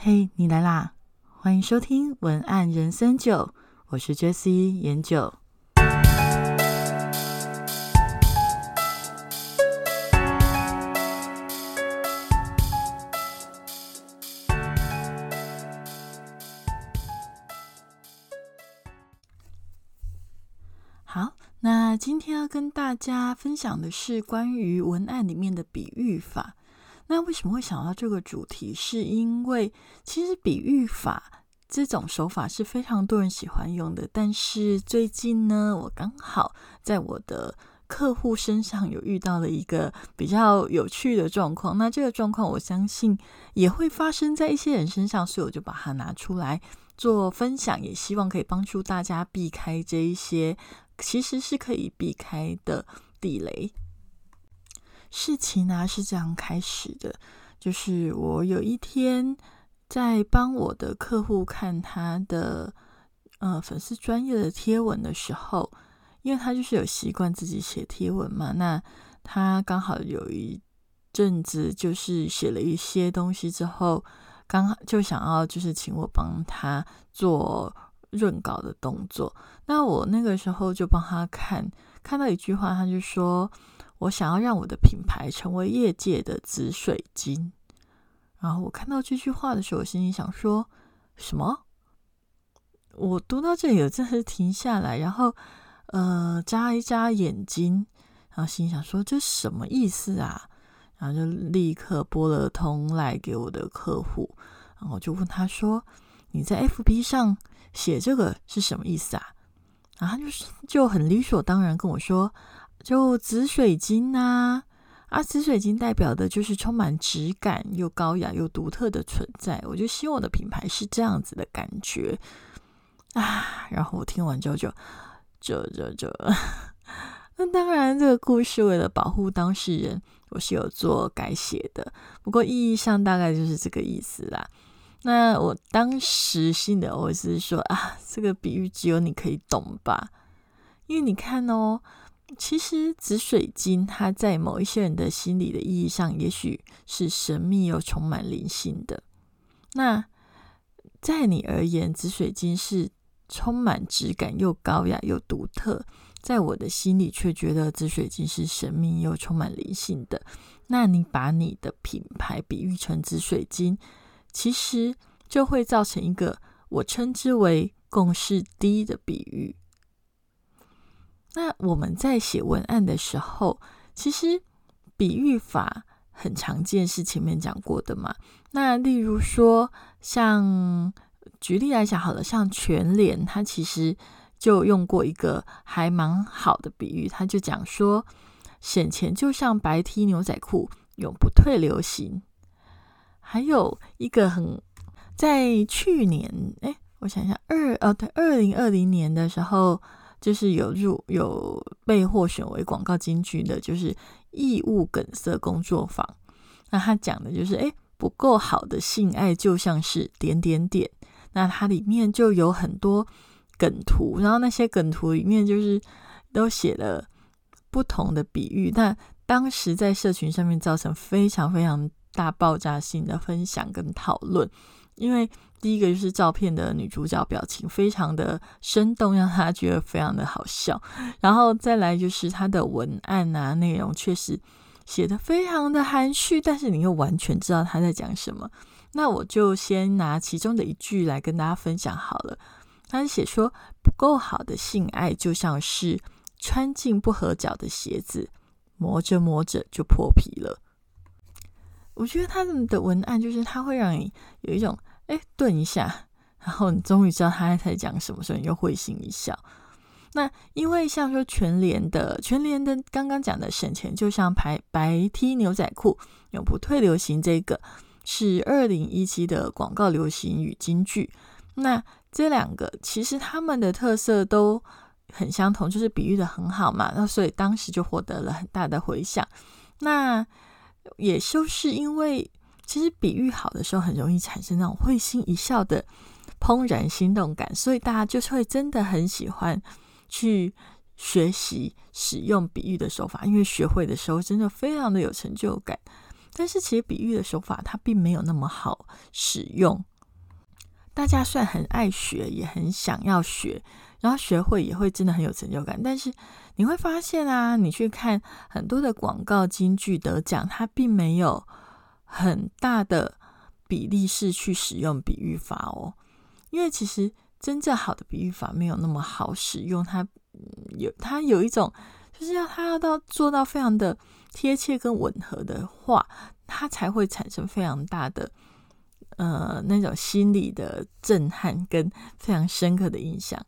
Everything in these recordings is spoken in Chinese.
嘿，你来啦！欢迎收听文案人生九，我是 Jessie 研九。好，那今天要跟大家分享的是关于文案里面的比喻法。那为什么会想到这个主题？是因为其实比喻法这种手法是非常多人喜欢用的。但是最近呢，我刚好在我的客户身上有遇到了一个比较有趣的状况。那这个状况，我相信也会发生在一些人身上，所以我就把它拿出来做分享，也希望可以帮助大家避开这一些其实是可以避开的地雷。事情呢是这样开始的，就是我有一天在帮我的客户看他的呃粉丝专业的贴文的时候，因为他就是有习惯自己写贴文嘛，那他刚好有一阵子就是写了一些东西之后，刚好就想要就是请我帮他做润稿的动作，那我那个时候就帮他看，看到一句话，他就说。我想要让我的品牌成为业界的紫水晶。然后我看到这句话的时候，我心里想说：什么？我读到这里，我真是停下来，然后呃，眨一眨眼睛，然后心想说：这什么意思啊？然后就立刻拨了通来给我的客户，然后我就问他说：你在 FB 上写这个是什么意思啊？然后他就是就很理所当然跟我说。就紫水晶啊，啊，紫水晶代表的就是充满质感又高雅又独特的存在。我就希望我的品牌是这样子的感觉啊。然后我听完之后就，这这这，那当然这个故事为了保护当事人，我是有做改写的。不过意义上大概就是这个意思啦。那我当时心里我是说啊，这个比喻只有你可以懂吧？因为你看哦。其实紫水晶，它在某一些人的心理的意义上，也许是神秘又充满灵性的。那在你而言，紫水晶是充满质感又高雅又独特，在我的心里却觉得紫水晶是神秘又充满灵性的。那你把你的品牌比喻成紫水晶，其实就会造成一个我称之为共识低的比喻。那我们在写文案的时候，其实比喻法很常见，是前面讲过的嘛。那例如说，像举例来讲好了，像全联，它其实就用过一个还蛮好的比喻，他就讲说，省钱就像白 T 牛仔裤，永不退流行。还有一个很在去年，哎，我想一下，二哦对，二零二零年的时候。就是有入有被获选为广告金句的，就是义务梗塞工作坊。那他讲的就是，哎，不够好的性爱就像是点点点。那它里面就有很多梗图，然后那些梗图里面就是都写了不同的比喻。那当时在社群上面造成非常非常大爆炸性的分享跟讨论，因为。第一个就是照片的女主角表情非常的生动，让她觉得非常的好笑。然后再来就是她的文案啊，内容确实写的非常的含蓄，但是你又完全知道她在讲什么。那我就先拿其中的一句来跟大家分享好了。他写说不够好的性爱就像是穿进不合脚的鞋子，磨着磨着就破皮了。我觉得他们的文案就是他会让你有一种。哎，顿一下，然后你终于知道他在讲什么，时候你又会心一笑。那因为像说全联的全联的刚刚讲的省钱，就像白白 T 牛仔裤永不退流行，这个是二零一七的广告流行语金句。那这两个其实他们的特色都很相同，就是比喻的很好嘛。那所以当时就获得了很大的回响。那也就是因为。其实比喻好的时候，很容易产生那种会心一笑的怦然心动感，所以大家就是会真的很喜欢去学习使用比喻的手法，因为学会的时候真的非常的有成就感。但是其实比喻的手法它并没有那么好使用，大家虽然很爱学，也很想要学，然后学会也会真的很有成就感。但是你会发现啊，你去看很多的广告金句得奖，它并没有很大的比例是去使用比喻法哦。因为其实真正好的比喻法没有那么好使用，它有它有一种就是要它要到做到非常的贴切跟吻合的话，它才会产生非常大的。呃，那种心理的震撼跟非常深刻的印象，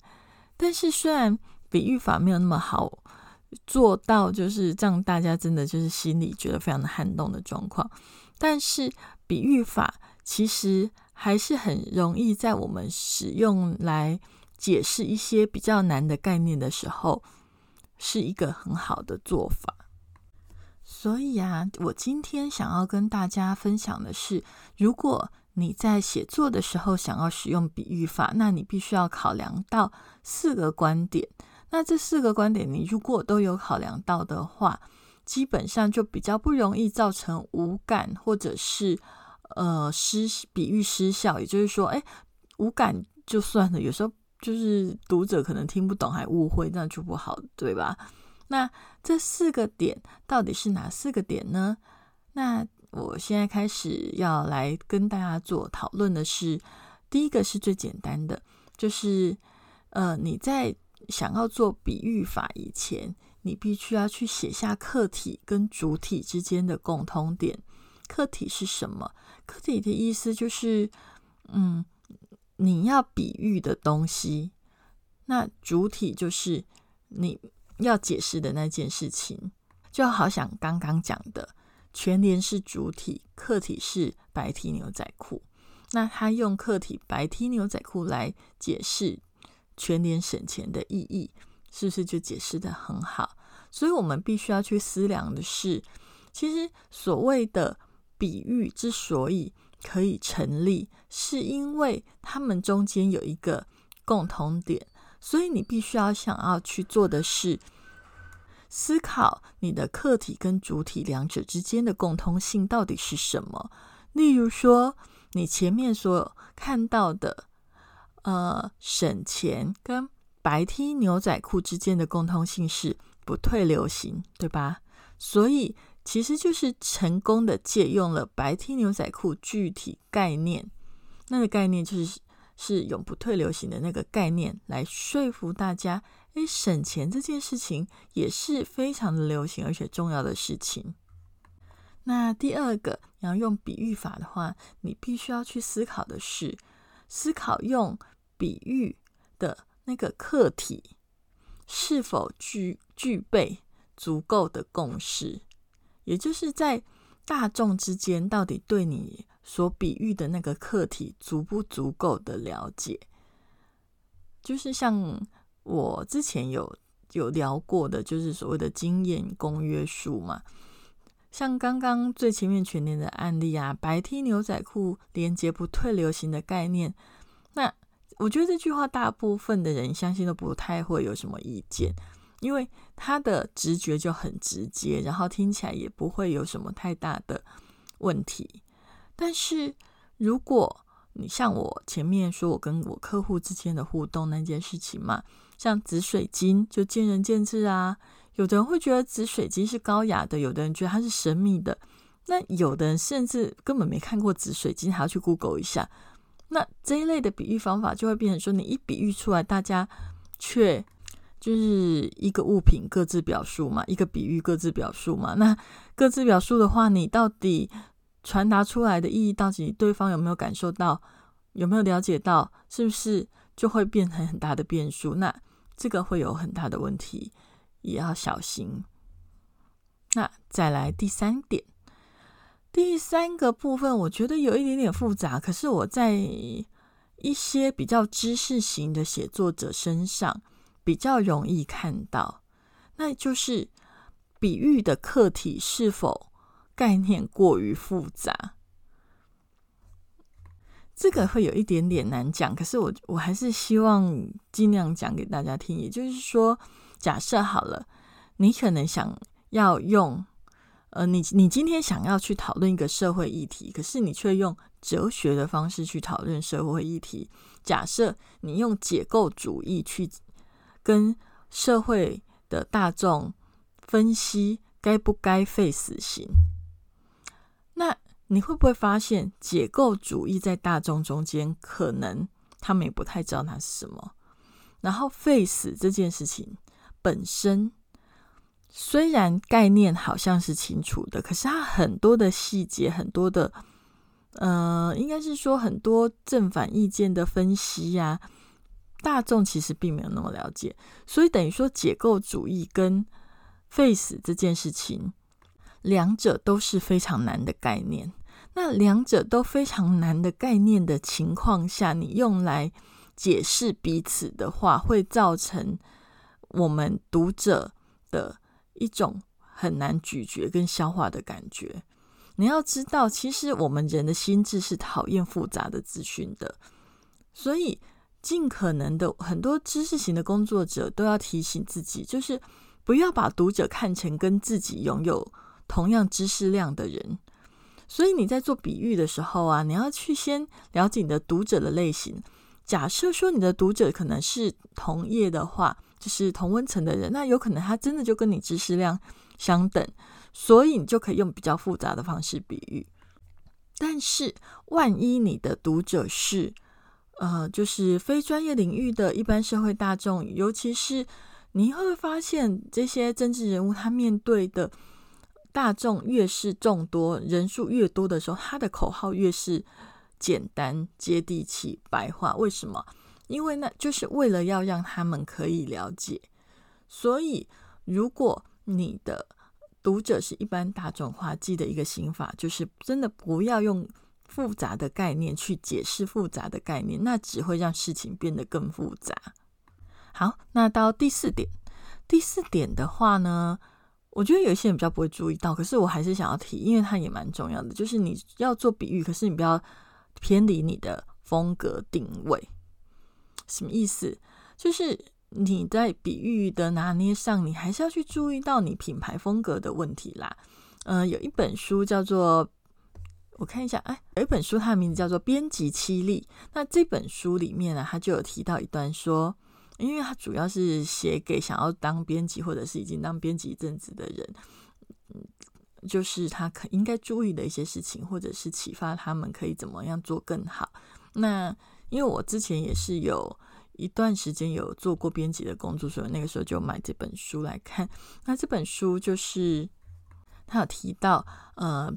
但是虽然比喻法没有那么好做到，就是让大家真的就是心里觉得非常的撼动的状况，但是比喻法其实还是很容易在我们使用来解释一些比较难的概念的时候，是一个很好的做法。所以啊，我今天想要跟大家分享的是，如果你在写作的时候想要使用比喻法，那你必须要考量到四个观点。那这四个观点，你如果都有考量到的话，基本上就比较不容易造成无感或者是呃失比喻失效。也就是说，哎，无感就算了，有时候就是读者可能听不懂还误会，那就不好，对吧？那这四个点到底是哪四个点呢？那我现在开始要来跟大家做讨论的是，第一个是最简单的，就是呃，你在想要做比喻法以前，你必须要去写下客体跟主体之间的共通点。客体是什么？客体的意思就是，嗯，你要比喻的东西。那主体就是你要解释的那件事情，就好像刚刚讲的。全联是主体，客体是白 T 牛仔裤。那他用客体白 T 牛仔裤来解释全联省钱的意义，是不是就解释的很好？所以我们必须要去思量的是，其实所谓的比喻之所以可以成立，是因为他们中间有一个共同点。所以你必须要想要去做的是。思考你的客体跟主体两者之间的共通性到底是什么？例如说，你前面所看到的，呃，省钱跟白 T 牛仔裤之间的共通性是不退流行，对吧？所以其实就是成功的借用了白 T 牛仔裤具体概念，那个概念就是是永不退流行的那个概念来说服大家。诶，省钱这件事情也是非常的流行而且重要的事情。那第二个，你要用比喻法的话，你必须要去思考的是，思考用比喻的那个客体是否具具备足够的共识，也就是在大众之间，到底对你所比喻的那个客体足不足够的了解，就是像。我之前有有聊过的，就是所谓的经验公约数嘛。像刚刚最前面全年的案例啊，白 T 牛仔裤连接不退流行的概念，那我觉得这句话大部分的人相信都不太会有什么意见，因为他的直觉就很直接，然后听起来也不会有什么太大的问题。但是如果你像我前面说我跟我客户之间的互动那件事情嘛。像紫水晶就见仁见智啊，有的人会觉得紫水晶是高雅的，有的人觉得它是神秘的，那有的人甚至根本没看过紫水晶，还要去 Google 一下。那这一类的比喻方法就会变成说，你一比喻出来，大家却就是一个物品各自表述嘛，一个比喻各自表述嘛。那各自表述的话，你到底传达出来的意义，到底对方有没有感受到，有没有了解到，是不是就会变成很大的变数？那这个会有很大的问题，也要小心。那再来第三点，第三个部分，我觉得有一点点复杂，可是我在一些比较知识型的写作者身上比较容易看到，那就是比喻的课题是否概念过于复杂。这个会有一点点难讲，可是我我还是希望尽量讲给大家听。也就是说，假设好了，你可能想要用，呃，你你今天想要去讨论一个社会议题，可是你却用哲学的方式去讨论社会议题。假设你用解构主义去跟社会的大众分析该不该废死刑，那你会不会发现解构主义在大众中间可能他们也不太知道它是什么？然后废死这件事情本身。虽然概念好像是清楚的，可是它很多的细节，很多的，呃，应该是说很多正反意见的分析呀，大众其实并没有那么了解，所以等于说解构主义跟 face 这件事情，两者都是非常难的概念。那两者都非常难的概念的情况下，你用来解释彼此的话，会造成我们读者的。一种很难咀嚼跟消化的感觉。你要知道，其实我们人的心智是讨厌复杂的资讯的，所以尽可能的很多知识型的工作者都要提醒自己，就是不要把读者看成跟自己拥有同样知识量的人。所以你在做比喻的时候啊，你要去先了解你的读者的类型。假设说你的读者可能是同业的话。就是同温层的人，那有可能他真的就跟你知识量相等，所以你就可以用比较复杂的方式比喻。但是，万一你的读者是呃，就是非专业领域的一般社会大众，尤其是你会发现这些政治人物，他面对的大众越是众多，人数越多的时候，他的口号越是简单、接地气、白话。为什么？因为那就是为了要让他们可以了解，所以如果你的读者是一般大众化，记得一个心法，就是真的不要用复杂的概念去解释复杂的概念，那只会让事情变得更复杂。好，那到第四点，第四点的话呢，我觉得有一些人比较不会注意到，可是我还是想要提，因为它也蛮重要的，就是你要做比喻，可是你不要偏离你的风格定位。什么意思？就是你在比喻的拿捏上，你还是要去注意到你品牌风格的问题啦。呃，有一本书叫做，我看一下，哎，有一本书，它的名字叫做《编辑七力》。那这本书里面呢，它就有提到一段说，因为它主要是写给想要当编辑或者是已经当编辑一阵子的人，嗯，就是他可应该注意的一些事情，或者是启发他们可以怎么样做更好。那因为我之前也是有一段时间有做过编辑的工作，所以那个时候就买这本书来看。那这本书就是他有提到，呃，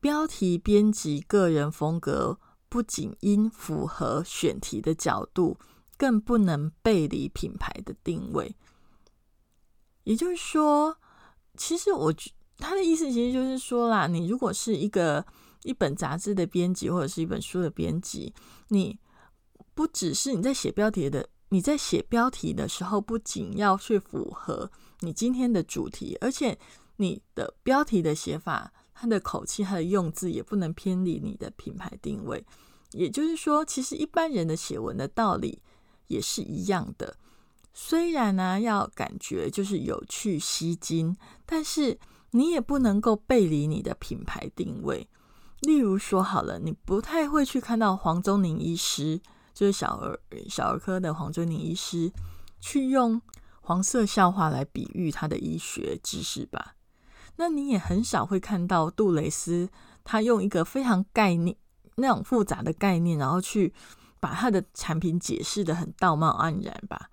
标题编辑个人风格不仅应符合选题的角度，更不能背离品牌的定位。也就是说，其实我他的意思其实就是说啦，你如果是一个。一本杂志的编辑或者是一本书的编辑，你不只是你在写标题的，你在写标题的时候，不仅要去符合你今天的主题，而且你的标题的写法、它的口气、它的用字也不能偏离你的品牌定位。也就是说，其实一般人的写文的道理也是一样的。虽然呢，要感觉就是有趣吸睛，但是你也不能够背离你的品牌定位。例如说好了，你不太会去看到黄宗宁医师，就是小儿小儿科的黄宗宁医师，去用黄色笑话来比喻他的医学知识吧？那你也很少会看到杜蕾斯，他用一个非常概念那种复杂的概念，然后去把他的产品解释的很道貌岸然吧？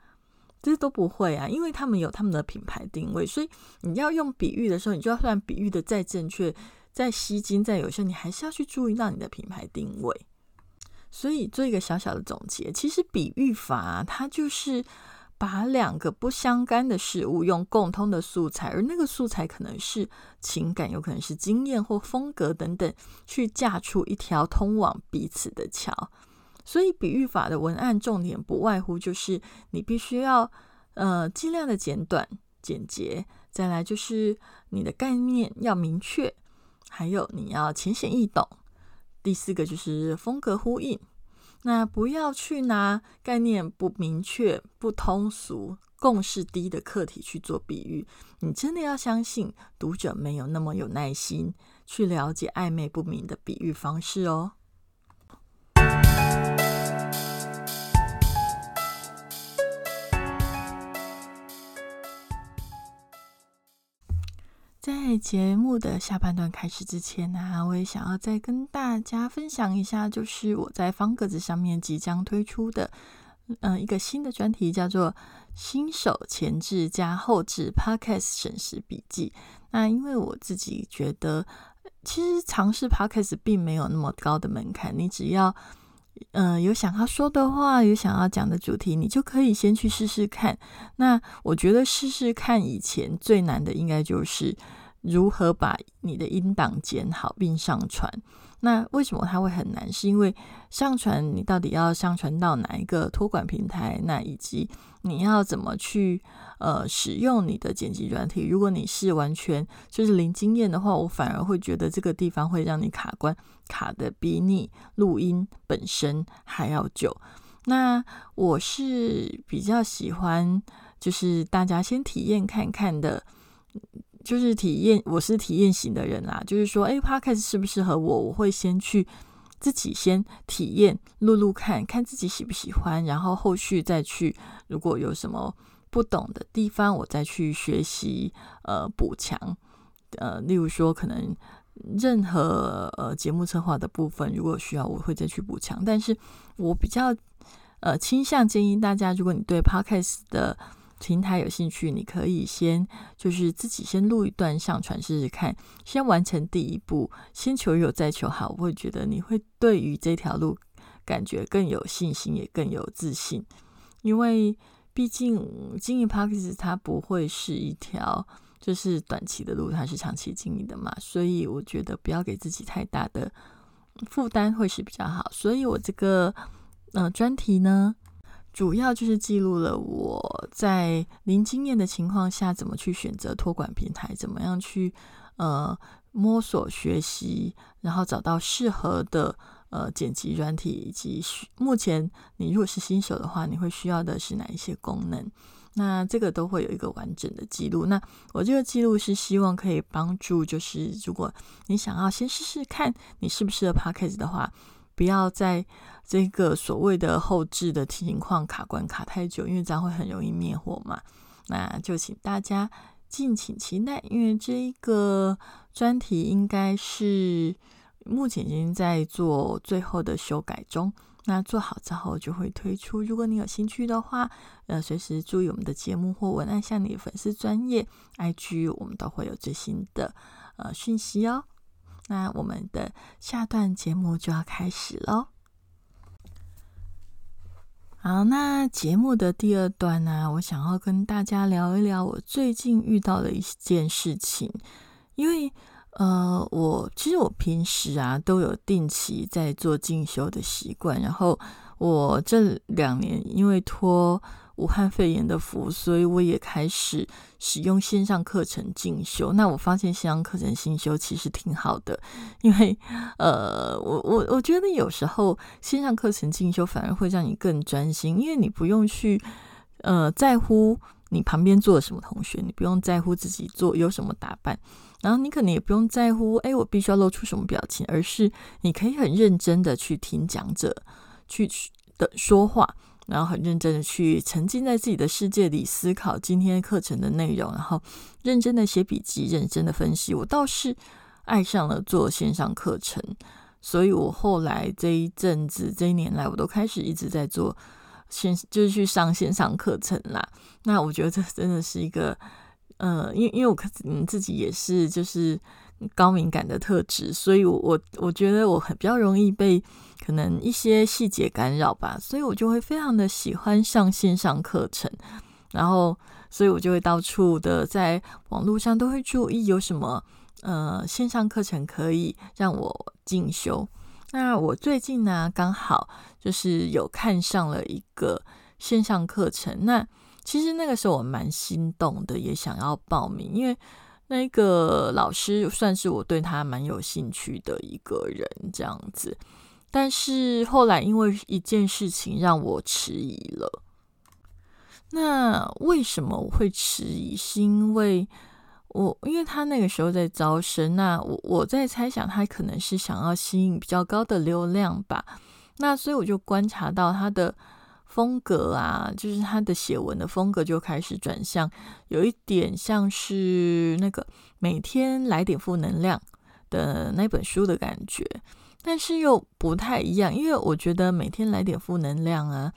这都不会啊，因为他们有他们的品牌定位，所以你要用比喻的时候，你就要算比喻的再正确。在吸金，在有效，你还是要去注意到你的品牌定位。所以做一个小小的总结，其实比喻法它就是把两个不相干的事物用共通的素材，而那个素材可能是情感，有可能是经验或风格等等，去架出一条通往彼此的桥。所以比喻法的文案重点不外乎就是你必须要呃尽量的简短简洁，再来就是你的概念要明确。还有你要浅显易懂，第四个就是风格呼应。那不要去拿概念不明确、不通俗、共识低的课题去做比喻。你真的要相信读者没有那么有耐心去了解暧昧不明的比喻方式哦。在节目的下半段开始之前呢，我也想要再跟大家分享一下，就是我在方格子上面即将推出的，嗯，一个新的专题，叫做“新手前置加后置 Podcast 省时笔记”。那因为我自己觉得，其实尝试 Podcast 并没有那么高的门槛，你只要。嗯，有想要说的话，有想要讲的主题，你就可以先去试试看。那我觉得试试看以前最难的，应该就是如何把你的音档剪好并上传。那为什么它会很难？是因为上传你到底要上传到哪一个托管平台？那以及你要怎么去？呃，使用你的剪辑软体，如果你是完全就是零经验的话，我反而会觉得这个地方会让你卡关，卡的比你录音本身还要久。那我是比较喜欢，就是大家先体验看看的，就是体验，我是体验型的人啦。就是说，哎，Podcast 适不适合我？我会先去自己先体验录录看看自己喜不喜欢，然后后续再去，如果有什么。不懂的地方，我再去学习，呃，补强，呃，例如说，可能任何呃节目策划的部分，如果需要，我会再去补强。但是我比较呃倾向建议大家，如果你对 Podcast 的平台有兴趣，你可以先就是自己先录一段上传试试看，先完成第一步，先求有再求好。我会觉得你会对于这条路感觉更有信心，也更有自信，因为。毕竟经营 p a r k e 它不会是一条就是短期的路，它是长期经营的嘛，所以我觉得不要给自己太大的负担会是比较好。所以我这个呃专题呢，主要就是记录了我在零经验的情况下怎么去选择托管平台，怎么样去呃摸索学习，然后找到适合的。呃，剪辑软体以及目前你如果是新手的话，你会需要的是哪一些功能？那这个都会有一个完整的记录。那我这个记录是希望可以帮助，就是如果你想要先试试看你适不适合 Podcast 的话，不要在这个所谓的后置的情况卡关卡太久，因为这样会很容易灭火嘛。那就请大家敬请期待，因为这一个专题应该是。目前已经在做最后的修改中，那做好之后就会推出。如果你有兴趣的话，呃，随时注意我们的节目或文案，向你的粉丝专业 IG，我们都会有最新的呃讯息哦。那我们的下段节目就要开始喽。好，那节目的第二段呢，我想要跟大家聊一聊我最近遇到的一件事情，因为。呃，我其实我平时啊都有定期在做进修的习惯，然后我这两年因为拖武汉肺炎的福，所以我也开始使用线上课程进修。那我发现线上课程进修其实挺好的，因为呃，我我我觉得有时候线上课程进修反而会让你更专心，因为你不用去呃在乎你旁边坐的什么同学，你不用在乎自己做有什么打扮。然后你可能也不用在乎，哎，我必须要露出什么表情，而是你可以很认真的去听讲者去的说话，然后很认真的去沉浸在自己的世界里思考今天课程的内容，然后认真的写笔记，认真的分析。我倒是爱上了做线上课程，所以我后来这一阵子这一年来，我都开始一直在做线，就是去上线上课程啦。那我觉得这真的是一个。呃，因为因为我嗯自己也是就是高敏感的特质，所以我我我觉得我很比较容易被可能一些细节干扰吧，所以我就会非常的喜欢上线上课程，然后所以我就会到处的在网络上都会注意有什么呃线上课程可以让我进修。那我最近呢刚好就是有看上了一个线上课程，那。其实那个时候我蛮心动的，也想要报名，因为那个老师算是我对他蛮有兴趣的一个人这样子。但是后来因为一件事情让我迟疑了。那为什么我会迟疑？是因为我因为他那个时候在招生，那我我在猜想他可能是想要吸引比较高的流量吧。那所以我就观察到他的。风格啊，就是他的写文的风格就开始转向，有一点像是那个每天来点负能量的那本书的感觉，但是又不太一样，因为我觉得每天来点负能量啊，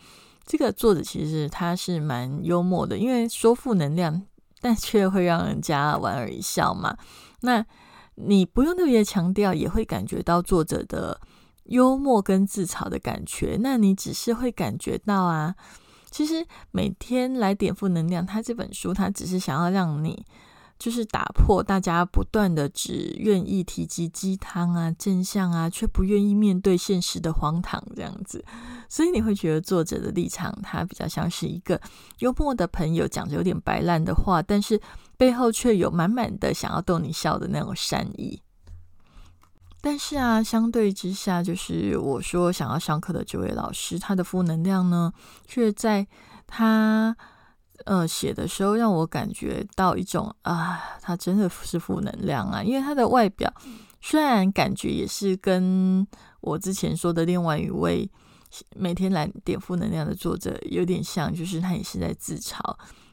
这个作者其实他是蛮幽默的，因为说负能量，但却会让人家莞尔一笑嘛。那你不用特别强调，也会感觉到作者的。幽默跟自嘲的感觉，那你只是会感觉到啊，其实每天来点负能量。他这本书，他只是想要让你，就是打破大家不断的只愿意提及鸡汤啊、正向啊，却不愿意面对现实的荒唐这样子。所以你会觉得作者的立场，他比较像是一个幽默的朋友，讲着有点白烂的话，但是背后却有满满的想要逗你笑的那种善意。但是啊，相对之下，就是我说想要上课的这位老师，他的负能量呢，却在他呃写的时候，让我感觉到一种啊，他真的是负能量啊。因为他的外表虽然感觉也是跟我之前说的另外一位每天来点负能量的作者有点像，就是他也是在自嘲，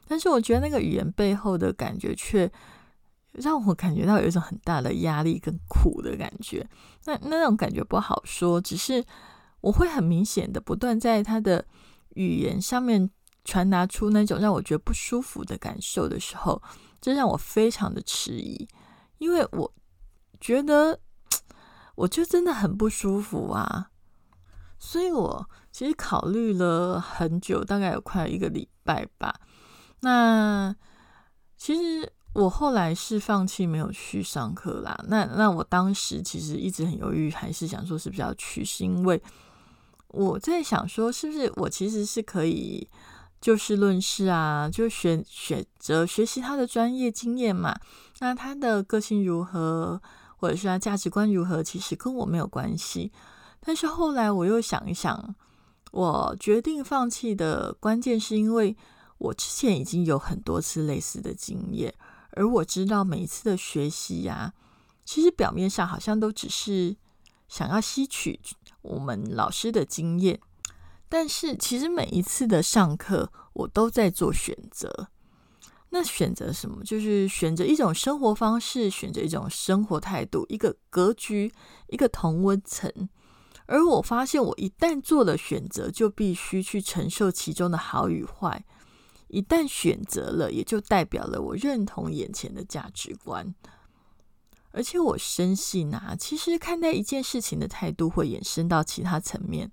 但是我觉得那个语言背后的感觉却。让我感觉到有一种很大的压力跟苦的感觉，那那种感觉不好说，只是我会很明显的不断在他的语言上面传达出那种让我觉得不舒服的感受的时候，这让我非常的迟疑，因为我觉得我就真的很不舒服啊，所以我其实考虑了很久，大概有快一个礼拜吧，那其实。我后来是放弃没有去上课啦。那那我当时其实一直很犹豫，还是想说是比较去，是因为我在想说，是不是我其实是可以就事论事啊，就选选择学习他的专业经验嘛。那他的个性如何，或者是他价值观如何，其实跟我没有关系。但是后来我又想一想，我决定放弃的关键是因为我之前已经有很多次类似的经验。而我知道每一次的学习呀，其实表面上好像都只是想要吸取我们老师的经验，但是其实每一次的上课，我都在做选择。那选择什么？就是选择一种生活方式，选择一种生活态度，一个格局，一个同温层。而我发现，我一旦做了选择，就必须去承受其中的好与坏。一旦选择了，也就代表了我认同眼前的价值观，而且我深信啊，其实看待一件事情的态度会延伸到其他层面，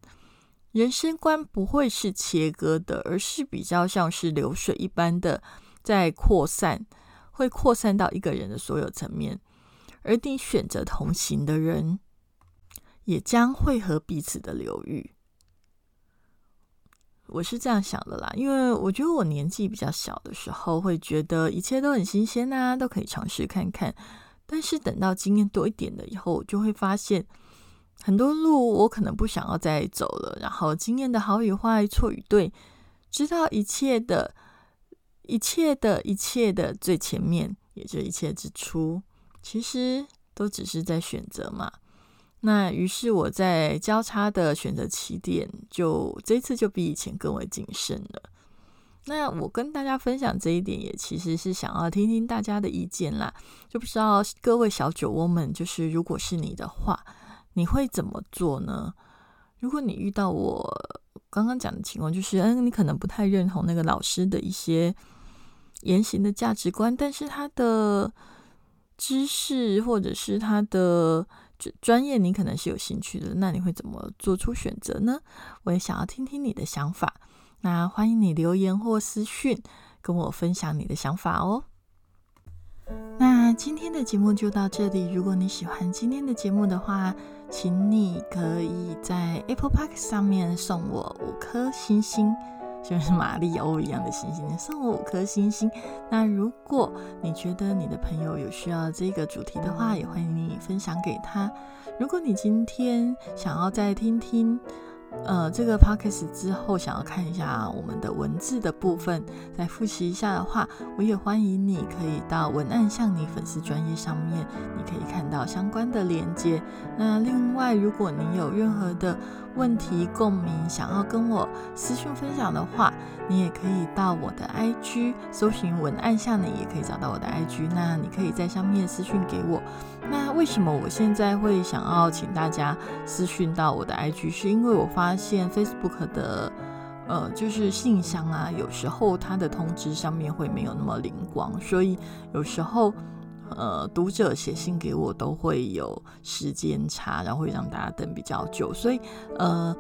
人生观不会是切割的，而是比较像是流水一般的在扩散，会扩散到一个人的所有层面，而你选择同行的人，也将会和彼此的流域。我是这样想的啦，因为我觉得我年纪比较小的时候，会觉得一切都很新鲜呐，都可以尝试看看。但是等到经验多一点了以后，我就会发现很多路我可能不想要再走了。然后经验的好与坏、错与对，知道一切的、一切的一切的最前面，也就一切之初，其实都只是在选择嘛。那于是我在交叉的选择起点，就这次就比以前更为谨慎了。那我跟大家分享这一点，也其实是想要听听大家的意见啦。就不知道各位小酒窝们，就是如果是你的话，你会怎么做呢？如果你遇到我刚刚讲的情况，就是嗯，你可能不太认同那个老师的一些言行的价值观，但是他的知识或者是他的。专业你可能是有兴趣的，那你会怎么做出选择呢？我也想要听听你的想法。那欢迎你留言或私讯跟我分享你的想法哦。那今天的节目就到这里。如果你喜欢今天的节目的话，请你可以在 Apple Park 上面送我五颗星星。就像是马里欧一样的星星，送我五颗星星。那如果你觉得你的朋友有需要这个主题的话，也欢迎你分享给他。如果你今天想要再听听，呃，这个 podcast 之后想要看一下我们的文字的部分，再复习一下的话，我也欢迎你可以到文案向你粉丝专业上面，你可以看到相关的连接。那另外，如果你有任何的问题、共鸣，想要跟我私讯分享的话，你也可以到我的 IG 搜寻文案下你，也可以找到我的 IG。那你可以在上面私讯给我。那为什么我现在会想要请大家私讯到我的 IG？是因为我发现 Facebook 的呃，就是信箱啊，有时候它的通知上面会没有那么灵光，所以有时候。呃，读者写信给我都会有时间差，然后会让大家等比较久，所以呃，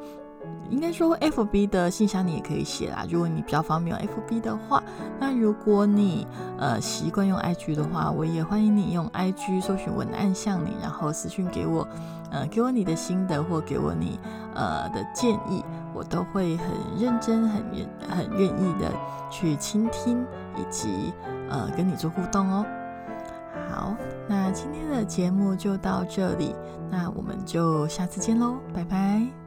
应该说 F B 的信箱你也可以写啦。如果你比较方便用 F B 的话，那如果你呃习惯用 I G 的话，我也欢迎你用 I G 搜寻文案向你，然后私讯给我，呃，给我你的心得或给我你呃的建议，我都会很认真、很愿、很愿意的去倾听以及呃跟你做互动哦。好，那今天的节目就到这里，那我们就下次见喽，拜拜。